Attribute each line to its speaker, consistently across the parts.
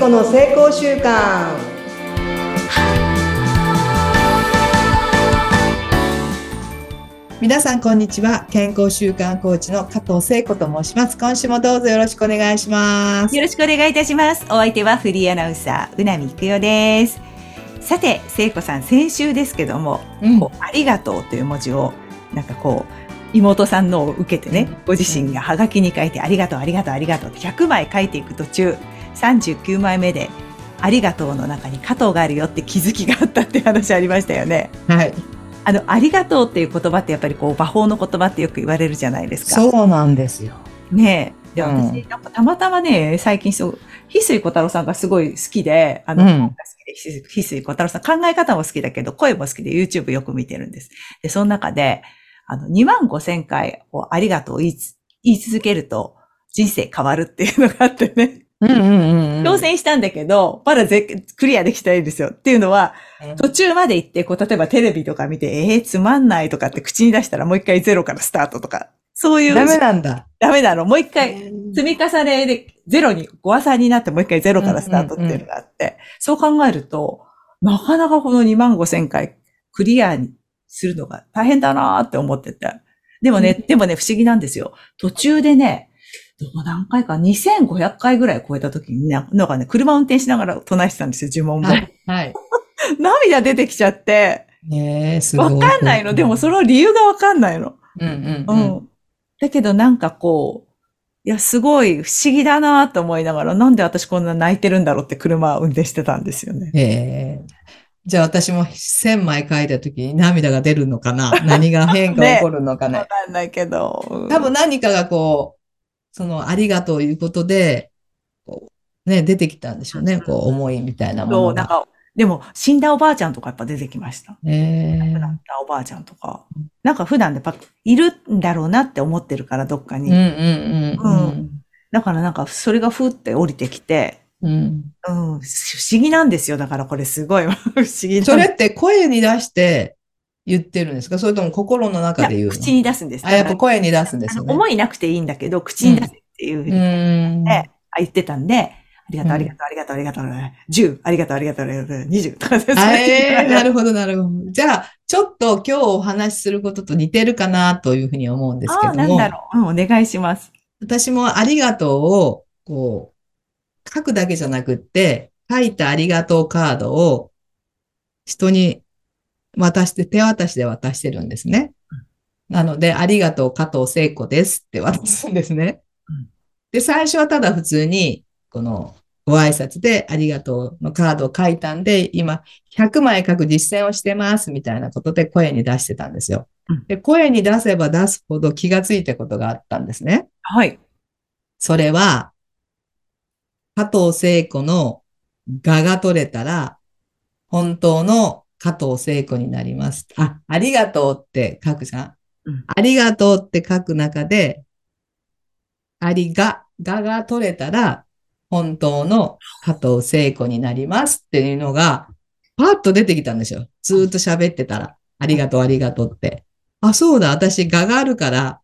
Speaker 1: 子の成功習慣
Speaker 2: 皆さんこんにちは。健康習慣コーチの加藤聖子と申します。今週もどうぞよろしくお願いします。
Speaker 3: よろしくお願いいたします。お相手はフリーアナウンサーうなみいくよです。さて聖子さん先週ですけども、
Speaker 2: うん。
Speaker 3: ありがとうという文字をなんかこう妹さんのを受けてね、ご自身がハガキに書いてありがとうありがとうありがとうって100枚書いていく途中39枚目でありがとうの中に加藤があるよって気づきがあったって話ありましたよね。
Speaker 2: はい
Speaker 3: あの、ありがとうっていう言葉ってやっぱりこう、魔法の言葉ってよく言われるじゃないですか。
Speaker 2: そうなんですよ
Speaker 3: ねえ。で、
Speaker 2: うん
Speaker 3: 私、なんかたまたまね、最近そう、翡翠小太郎さんがすごい好きで、あの、
Speaker 2: うん
Speaker 3: 好きで、翡翠小太郎さん、考え方も好きだけど、声も好きで YouTube よく見てるんです。で、その中で、あの、2万5千回をありがとうを言いつ言い続けると、人生変わるっていうのがあってね、
Speaker 2: うんうんうん
Speaker 3: 挑戦したんだけど、まだぜクリアできてないんですよ。っていうのは、
Speaker 2: うん
Speaker 3: 途中まで行って、こう、例えばテレビとか見て、えー、つまんないとかって口に出したらもう一回ゼロからスタートとか、そういう。
Speaker 2: ダメなんだ
Speaker 3: ダメなの。もう一回、積み重ねでゼロに、5朝になってもう一回ゼロからスタートっていうのがあって、そう考えると、なかなかこの2万5千回クリアにするのが大変だなーって思ってて。でもね、
Speaker 2: うん
Speaker 3: でもね、不思議なんですよ。途中でね、どう何回か、2500回ぐらい超えた時にね、なんかね、車運転しながら唱えてたんですよ、呪文も。
Speaker 2: はいはい
Speaker 3: 涙出てきちゃって、
Speaker 2: ねえすごい
Speaker 3: わかんないの？でもその理由がわかんないの。
Speaker 2: うんうん
Speaker 3: う
Speaker 2: うん
Speaker 3: ん。だけどなんかこう、いや、すごい不思議だなと思いながら、なんで私こんな泣いてるんだろうって車運転してたんですよね。
Speaker 2: ええじゃあ私も1000枚書いた時に涙が出るのかな？何が変化 起こるのかね？
Speaker 3: わかんないけど。
Speaker 2: 多分何かがこう、そのありがとういうことで、こうね、出てきたんでしょうね。こう思いみたいなも
Speaker 3: そう、
Speaker 2: のが。
Speaker 3: なんか、でも死んだおばあちゃんとかやっぱ出てきました。
Speaker 2: え
Speaker 3: 亡くなったおばあちゃんとか。なんか普段でやっぱいるんだろうなって思ってるから、どっかに。
Speaker 2: うんうんうん
Speaker 3: だからなんかそれがふって降りてきて、
Speaker 2: うん。うん
Speaker 3: うん、不思議なんですよ。だからこれすごい 不思議
Speaker 2: それって声に出して言ってるんですか？それとも心の中で言うの？
Speaker 3: 口に出すんです。
Speaker 2: あ、やっぱ声に出すんですよね。
Speaker 3: 思いなくていいんだけど、口に出せっていうふう
Speaker 2: う
Speaker 3: に、言ってたんで、ありがとう、
Speaker 2: うん
Speaker 3: ありがとう、ありがとう、ありがとう、10、ありがとう、ありがとう、ありがとう、20とかです
Speaker 2: あえーなるほど、なるほど。じゃあ、ちょっと今日お話しすることと似てるかなというふうに思うんですけ
Speaker 3: ああ、
Speaker 2: ども、
Speaker 3: なんだろう。うん、お願いします。
Speaker 2: 私もありがとうを、こう、書くだけじゃなくって、書いたありがとうカードを人に渡して、手渡しで渡してるんですね。なので、ありがとう加藤聖子ですって渡すんですね
Speaker 3: うん。
Speaker 2: で、最初はただ普通に、このご挨拶でありがとうのカードを書いたんで、今100枚書く実践をしてますみたいなことで声に出してたんですよ
Speaker 3: うん。
Speaker 2: で、声に出せば出すほど気がついたことがあったんですね。
Speaker 3: はい。
Speaker 2: それは、加藤聖子の画が取れたら、本当の加藤聖子になります。あ、ありがとうって書くじゃん。
Speaker 3: うん
Speaker 2: ありがとうって書く中で、ありが、がが取れたら、本当の加藤聖子になりますっていうのが、パッと出てきたんですよ。ずーっと喋ってたら、ありがとう、ありがとうって。あ、そうだ、私、ががあるから、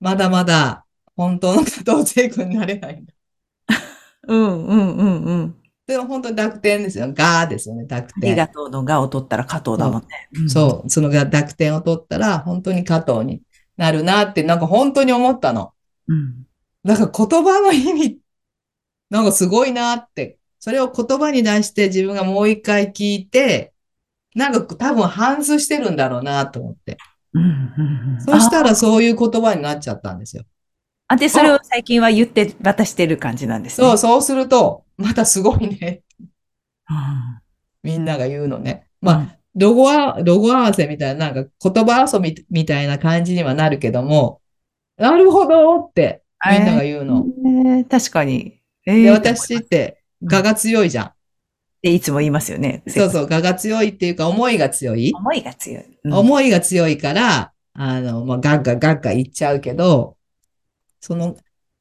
Speaker 2: まだまだ、本当の加藤聖子になれないんだ。
Speaker 3: うん、うん、うん、うん。
Speaker 2: でも本当に濁点ですよ。がーですよね、濁
Speaker 3: あり
Speaker 2: 点。
Speaker 3: がとうのがを取ったら加藤だもんね。うん
Speaker 2: そう、そのが濁点を取ったら、本当に加藤になるなって、なんか本当に思ったの。
Speaker 3: うん。
Speaker 2: なんか言葉の意味、なんかすごいなって。それを言葉に出して自分がもう一回聞いて、なんか多分反芻してるんだろうなと思って。
Speaker 3: うんうんうん
Speaker 2: そしたらそういう言葉になっちゃったんですよ。
Speaker 3: あ、で、それを最近は言って渡してる感じなんですね。
Speaker 2: そう、そうすると、またすごいね。
Speaker 3: うん。
Speaker 2: みんなが言うのね。まあ、ロゴは、ロゴ合わせみたいな、なんか言葉遊びみたいな感じにはなるけども、なるほどってみんなが言うの。
Speaker 3: えー確かに。えー
Speaker 2: で、私って、我が強いじゃん。
Speaker 3: っていつも言いますよね。
Speaker 2: そうそう、我が強いっていうか、思いが強い。
Speaker 3: 思いが強い。うん
Speaker 2: 思いが強いから、あの、まあ、ガッガガッガ言っちゃうけど、その、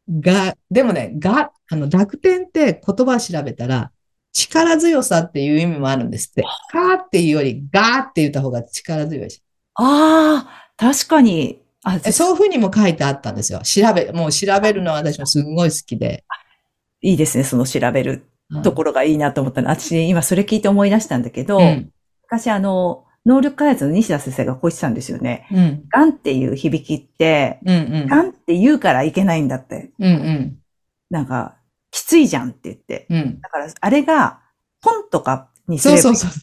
Speaker 2: が、でもね、が、あの、濁点って言葉調べたら、力強さっていう意味もあるんですって。かーっていうより、がーって言った方が力強いし。
Speaker 3: ああ、確かに。あ、
Speaker 2: えそういうふうにも書いてあったんですよ。調べ、もう調べるのは私もすごい好きで。
Speaker 3: いいですね、その調べる。ところがいいなと思ったの。私、今それ聞いて思い出したんだけど、
Speaker 2: うん。
Speaker 3: 昔あの、能力開発の西田先生がこう言ってたんですよね。
Speaker 2: うん。
Speaker 3: ガンっていう響きって、
Speaker 2: うん。うん。
Speaker 3: ガンって言うからいけないんだって。
Speaker 2: うん。うん。
Speaker 3: なんか、きついじゃんって言って。
Speaker 2: うん。
Speaker 3: だから、あれが、ポンとかにすれば
Speaker 2: そうそうそう。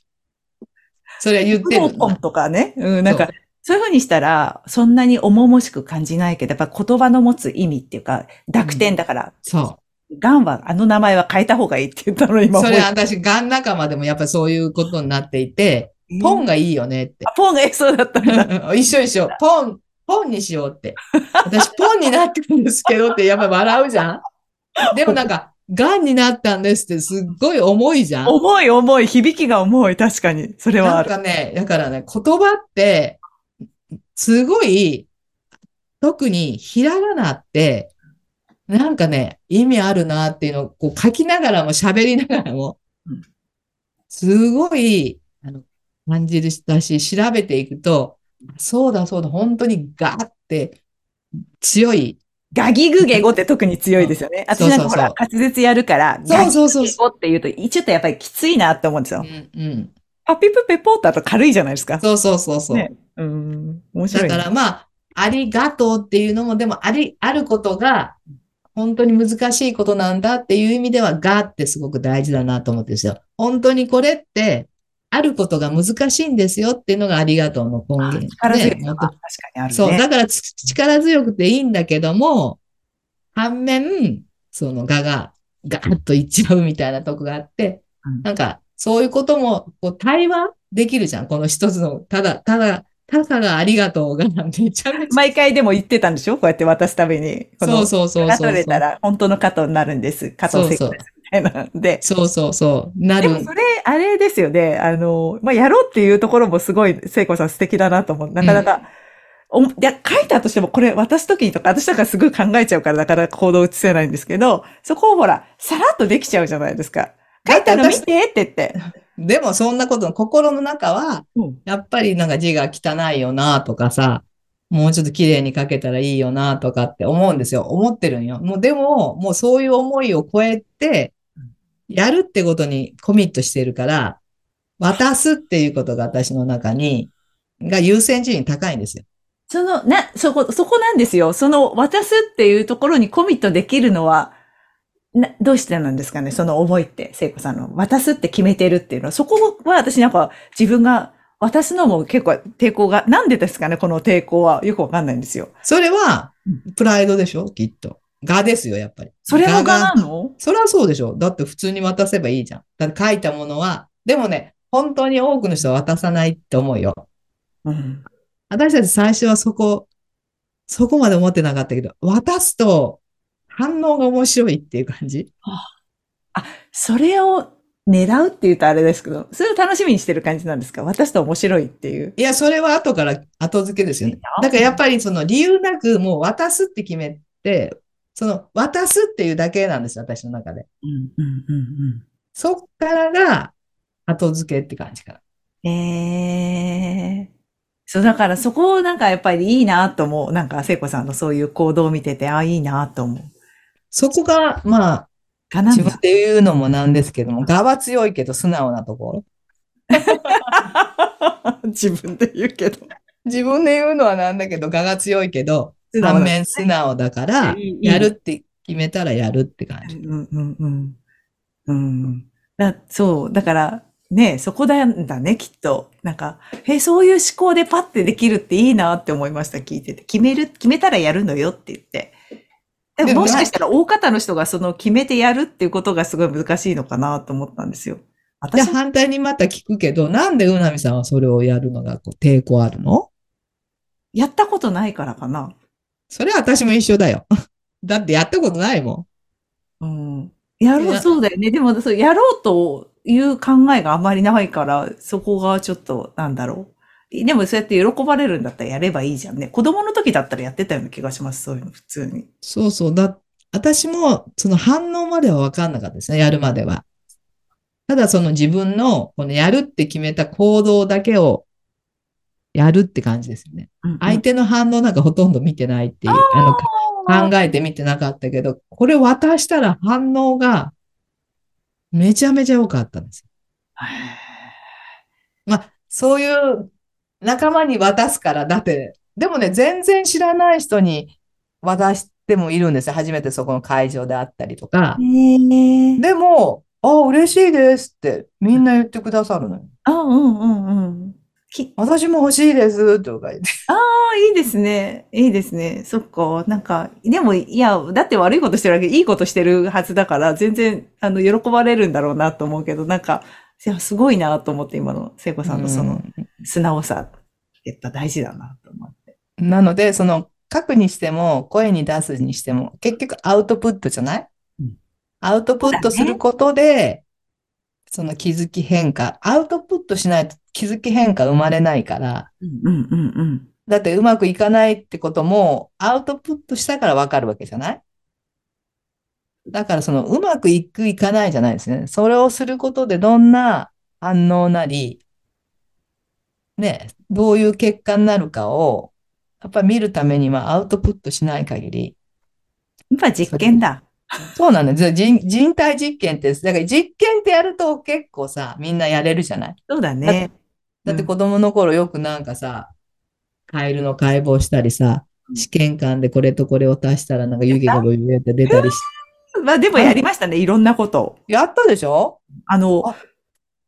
Speaker 2: それは言ってる。
Speaker 3: ポンとかね。うん、なんか
Speaker 2: そ、
Speaker 3: そういう風にしたら、そんなに重々しく感じないけど、やっぱ言葉の持つ意味っていうか、濁点だから、
Speaker 2: そ
Speaker 3: ガンは、あの名前は変えた方がいいって言ったの。今
Speaker 2: それ私、ガン仲間でもやっぱりそういうことになっていて、ポンがいいよねって。
Speaker 3: あポンがえそうだったんだ。
Speaker 2: 一緒一緒。ポン、ポンにしようって。私、ポンになってるんですけどって、やっぱ笑うじゃんでもなんか、ガンになったんですって、すっごい重いじゃん
Speaker 3: 重い重い、響きが重い、確かに。それは
Speaker 2: なん
Speaker 3: ある。
Speaker 2: かね、だからね、言葉って、すごい、特にひらがなって、なんかね、意味あるなっていうのをこう書きながらも喋りながらも
Speaker 3: うん、
Speaker 2: すごい、感じるしたし、調べていくと、そうだそうだ、本当にガーって強い。
Speaker 3: ガギグゲ語って特に強いですよね。私なんかほら、滑舌やるから、
Speaker 2: そうそうそう
Speaker 3: ガギグゲ語って言うと、ちょっとやっぱりきついなって思うんですよ。
Speaker 2: うん、うん。
Speaker 3: パピプペポータと軽いじゃないですか。
Speaker 2: そうそうそうそう。
Speaker 3: ね。うん。面白いね。
Speaker 2: だからまあ、ありがとうっていうのも、でもあり、あることが、本当に難しいことなんだっていう意味では、がってすごく大事だなと思ってるんですよ。本当にこれって、あることが難しいんですよっていうのがありがとうの根源。
Speaker 3: 力強確かにあるね。
Speaker 2: そう、だからつ力強くていいんだけども、反面、そのがが、ガーッといっちゃうみたいなとこがあって、
Speaker 3: うん
Speaker 2: なんか、そういうことも、こう、対話できるじゃん。この一つの、ただ、ただ、たかがありがとうが、めちゃめちゃ。
Speaker 3: 毎回でも言ってたんでしょ？こうやって渡すたびに。
Speaker 2: そうそうそう
Speaker 3: が
Speaker 2: そう。
Speaker 3: 取れたら本当の加藤になるんです。加藤聖子です。みたいなんで。
Speaker 2: そうそうそう。なる。
Speaker 3: でもそれ、あれですよね。あの、まあ、やろうっていうところもすごい、聖子さん素敵だなと思う。なかなか、おいや、書いたとしてもこれ渡すときにとか、私とかすごい考えちゃうから、なかなか行動移せないんですけど、そこをほら、さらっとできちゃうじゃないですか。書いたの見てって言って。
Speaker 2: でもそんなことの心の中は、
Speaker 3: うん
Speaker 2: やっぱりなんか字が汚いよなとかさ、もうちょっと綺麗に書けたらいいよなとかって思うんですよ。思ってるんよ。もうでも、もうそういう思いを超えて、やるってことにコミットしてるから、渡すっていうことが私の中に、が優先順位高いんですよ。
Speaker 3: その、な、そこ、そこなんですよ。その、渡すっていうところにコミットできるのは、な、どうしてなんですかね？その思いって、聖子さんの。渡すって決めてるっていうのは、そこは私なんか自分が渡すのも結構抵抗が、なんでですかね？この抵抗はよくわかんないんですよ。
Speaker 2: それは
Speaker 3: うん、
Speaker 2: プライドでしょ？きっと。がですよ、やっぱり。
Speaker 3: それもが
Speaker 2: が
Speaker 3: なの？
Speaker 2: それはそうでしょ。だって普通に渡せばいいじゃん。だって書いたものは、でもね、本当に多くの人は渡さないって思うよ。
Speaker 3: うん。
Speaker 2: 私たち最初はそこ、そこまで思ってなかったけど、渡すと反応が面白いっていう感じ。
Speaker 3: それを狙うって言うとあれですけど、それを楽しみにしてる感じなんですか？渡すと面白いっていう。
Speaker 2: いや、それは後から後付けですよね。だからやっぱりその理由なくもう渡すって決めて、その渡すっていうだけなんですよ、私の中で。
Speaker 3: うん、うん、うん、
Speaker 2: そっからが後付けって感じかな。
Speaker 3: うん。ええそう、だからそこをなんかやっぱりいいなと思う。なんか聖子さんのそういう行動を見てて、ああ、いいなと思う。
Speaker 2: そこが、まあ、
Speaker 3: かな
Speaker 2: 自分で言うのもなんですけども、我は強いけど素直なところ。
Speaker 3: 自分で言うけど。
Speaker 2: 自分で言うのはなんだけど、我が強いけど、反面素直だからやるって決めたらやるって感じ。
Speaker 3: うんうんうん。うん。だそう、だから、ね、そこだんだね、きっと。なんか、え、そういう思考でパッてできるっていいなって思いました、聞いてて。決める、決めたらやるのよって言って。で
Speaker 2: でも
Speaker 3: ももしかしたら大方の人がその決めてやるっていうことがすごい難しいのかなと思ったんですよ。
Speaker 2: で、
Speaker 3: 私、
Speaker 2: 反対にまた聞くけど、なんでうなみさんはそれをやるのがこう抵抗あるの？
Speaker 3: やったことないからかな。
Speaker 2: それは私も一緒だよ。だってやったことないもん。
Speaker 3: うん。やろう、そうだよね。でも、そう、やろうという考えがあんまりないから、そこがちょっと、なんだろう。でも、そうやって喜ばれるんだったらやればいいじゃんね。子供の時だったらやってたような気がします、そういうの、普通に。
Speaker 2: そうそう。だ、私もその反応までは分かんなかったですね、やるまでは。ただその自分のこのやるって決めた行動だけをやるって感じですよね。相手の反応なんかほとんど見てないっていう、あの、考えてみてなかったけど、これ渡したら反応がめちゃめちゃ良かったんですよ。まあ、そういう仲間に渡すから、だって、でもね、全然知らない人に渡してもいるんですよ。初めてそこの会場であったりとか。でも、あ、嬉しいですってみんな言ってくださるのよ。
Speaker 3: あ、うんうんうん。き
Speaker 2: 私も欲しいですとか言って。
Speaker 3: ああ、いいですね。いいですね。そっか。なんか、でも、いや、だって悪いことしてるわけ、いいことしてるはずだから、全然、あの、喜ばれるんだろうなと思うけど、なんか、いや、すごいなと思って、今の聖子さんのその、素直さ、やっぱ大事だなと思って。
Speaker 2: うんなので、その書くにしても、声に出すにしても、結局アウトプットじゃない？
Speaker 3: うん
Speaker 2: アウトプットすることで、その気づき変化、アウトプットしないと気づき変化生まれないから、
Speaker 3: うんうんうんうん。
Speaker 2: だってうまくいかないってことも、アウトプットしたからわかるわけじゃない？だからそのうまくいくいかないじゃないですね。それをすることでどんな反応なり、ね、どういう結果になるかを、やっぱ見るためにはアウトプットしない限り、
Speaker 3: やっぱ実験だ。
Speaker 2: そうなんですよ。人、人体実験って、だから実験ってやると結構さ、みんなやれるじゃない？
Speaker 3: そうだね。
Speaker 2: だって子供の頃よくなんかさ、カエルの解剖したりさ、試験管でこれとこれを足したらなんか湯気がブヨって出たりし
Speaker 3: まあでもやりましたね。いろんなことを。
Speaker 2: やったでしょ？
Speaker 3: あの、
Speaker 2: あ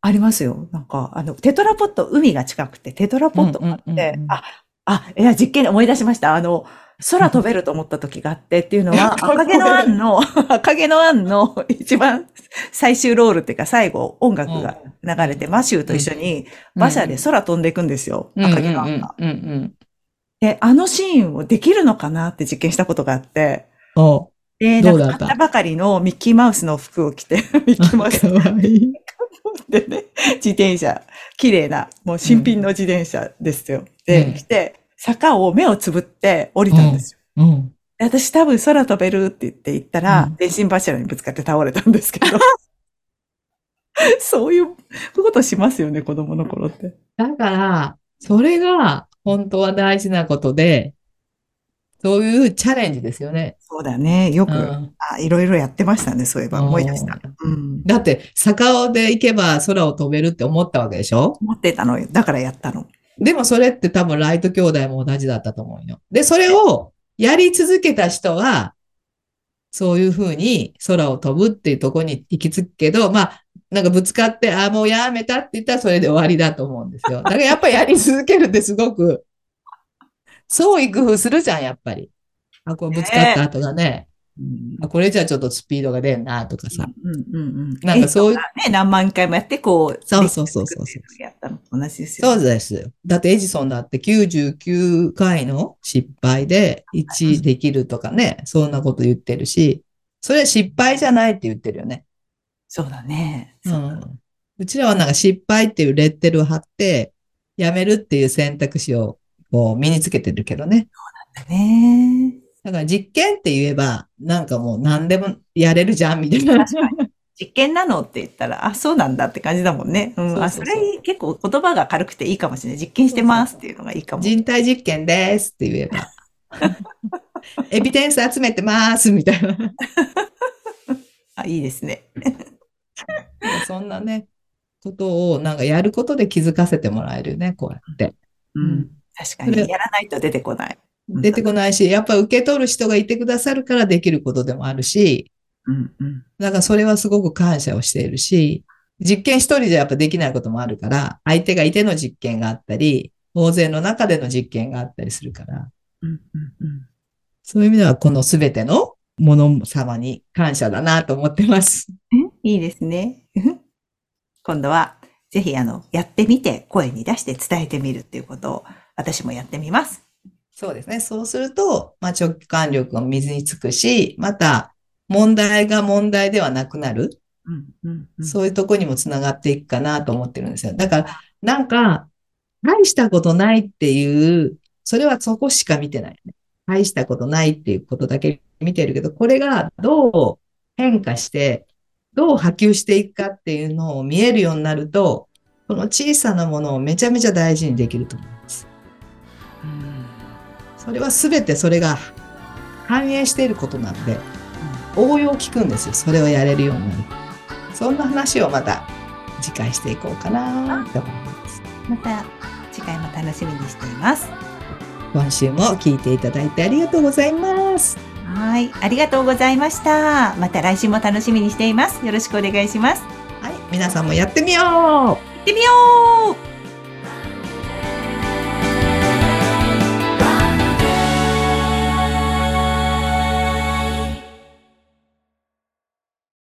Speaker 3: ありますよ。なんか、あの、テトラポット、海が近くて、テトラポットがあって、
Speaker 2: うんうんうんうん
Speaker 3: あ、あ、いや、実験で思い出しました。あの、空飛べると思った時があってっていうのは、赤毛のアンの、赤毛のアンの一番最終ロールっていうか最後音楽が流れて、マシューと一緒に馬車で空飛んでいくんですよ。赤毛のアンが。で、あのシーンをできるのかなって実験したことがあって、で、
Speaker 2: どうん
Speaker 3: か買ったばかりのミッキーマウスの服を着て、ミッキーマウス。でね、自転車、綺麗な、もう新品の自転車ですよ。
Speaker 2: うん
Speaker 3: で、来て、坂を目をつぶって降りたんですよ。
Speaker 2: うん。
Speaker 3: で私多分空飛べるって言って行ったら、
Speaker 2: うん
Speaker 3: 電信柱にぶつかって倒れたんですけど。そういうことしますよね、子供の頃って。
Speaker 2: だから、それが本当は大事なことで、そういうチャレンジですよね。
Speaker 3: そうだね。よく、
Speaker 2: うん
Speaker 3: あいろいろやってましたね、そういえば
Speaker 2: うん
Speaker 3: 思い出した。うん。
Speaker 2: だって、坂尾で行けば空を飛べるって思ったわけでしょ？
Speaker 3: 思ってたのよ。だからやったの。
Speaker 2: でもそれって多分ライト兄弟も同じだったと思うよ。で、それをやり続けた人は、そういうふうに空を飛ぶっていうとこに行き着くけど、まあ、なんかぶつかって、ああ、もうやめたって言ったらそれで終わりだと思うんですよ。だからやっぱりやり続けるってすごく、創意工夫するじゃん、やっぱり。あ、こうぶつかった後がね、
Speaker 3: うん
Speaker 2: あこれじゃちょっとスピードが出んなとかさ。
Speaker 3: うんうんうん。
Speaker 2: なんかそういう
Speaker 3: えね、何万回もやって、こう、
Speaker 2: そうそうそうそう
Speaker 3: やったのと同じですよ。
Speaker 2: そうですよ。だってエジソンだって99回の失敗で1できるとかね、そんなこと言ってるし、それは失敗じゃないって言ってるよね。
Speaker 3: そうだね。
Speaker 2: う。
Speaker 3: そうん
Speaker 2: うちらはなんか失敗っていうレッテルを貼って、やめるっていう選択肢をこう身につけてるけどね。
Speaker 3: だね。
Speaker 2: だから実験って言えば、なんかもう何でもやれるじゃんみたいな。
Speaker 3: 実験なのって言ったら、あ、そうなんだって感じだもんね。うん。あ、
Speaker 2: そ
Speaker 3: れ結構言葉が軽くていいかもしれない。実験してますっていうのがいいかも。
Speaker 2: 人体実験ですって言えば。エビデンス集めてますみたいな。
Speaker 3: あ、いいですね。
Speaker 2: そんなね、ことをなんかやることで気づかせてもらえるよね、こうやって。
Speaker 3: うん。確かに。やらないと出てこない。
Speaker 2: 出てこないし、やっぱ受け取る人がいてくださるからできることでもあるし、
Speaker 3: うんうん。
Speaker 2: だからそれはすごく感謝をしているし、実験一人じゃやっぱできないこともあるから、相手がいての実験があったり、大勢の中での実験があったりするから、
Speaker 3: うんうんうん。
Speaker 2: そういう意味ではこのすべてのもの様に感謝だなと思ってます。
Speaker 3: いいですね。今度は、ぜひ、あの、やってみて、声に出して伝えてみるっていうことを、私もやってみます。
Speaker 2: そうですね。そうすると、まあ、直感力が水につくし、また、問題が問題ではなくなる。
Speaker 3: うんうんうん。
Speaker 2: そういうとこにもつながっていくかなと思ってるんですよ。だから、なんか、大したことないっていう、それはそこしか見てない、ね。大したことないっていうことだけ見てるけど、これがどう変化して、どう波及していくかっていうのを見えるようになると、この小さなものをめちゃめちゃ大事にできると思。
Speaker 3: うん
Speaker 2: それは全てそれが反映していることなんで、応用効くんですよ。それをやれるようになる。そんな話をまた次回していこうかなと思います。
Speaker 3: また次回も楽しみにしています。
Speaker 2: 今週も聞いていただいてありがとうございます。
Speaker 3: はい。ありがとうございました。また来週も楽しみにしています。よろしくお願いします。
Speaker 2: はい、皆さんもやってみよう
Speaker 3: 行ってみよう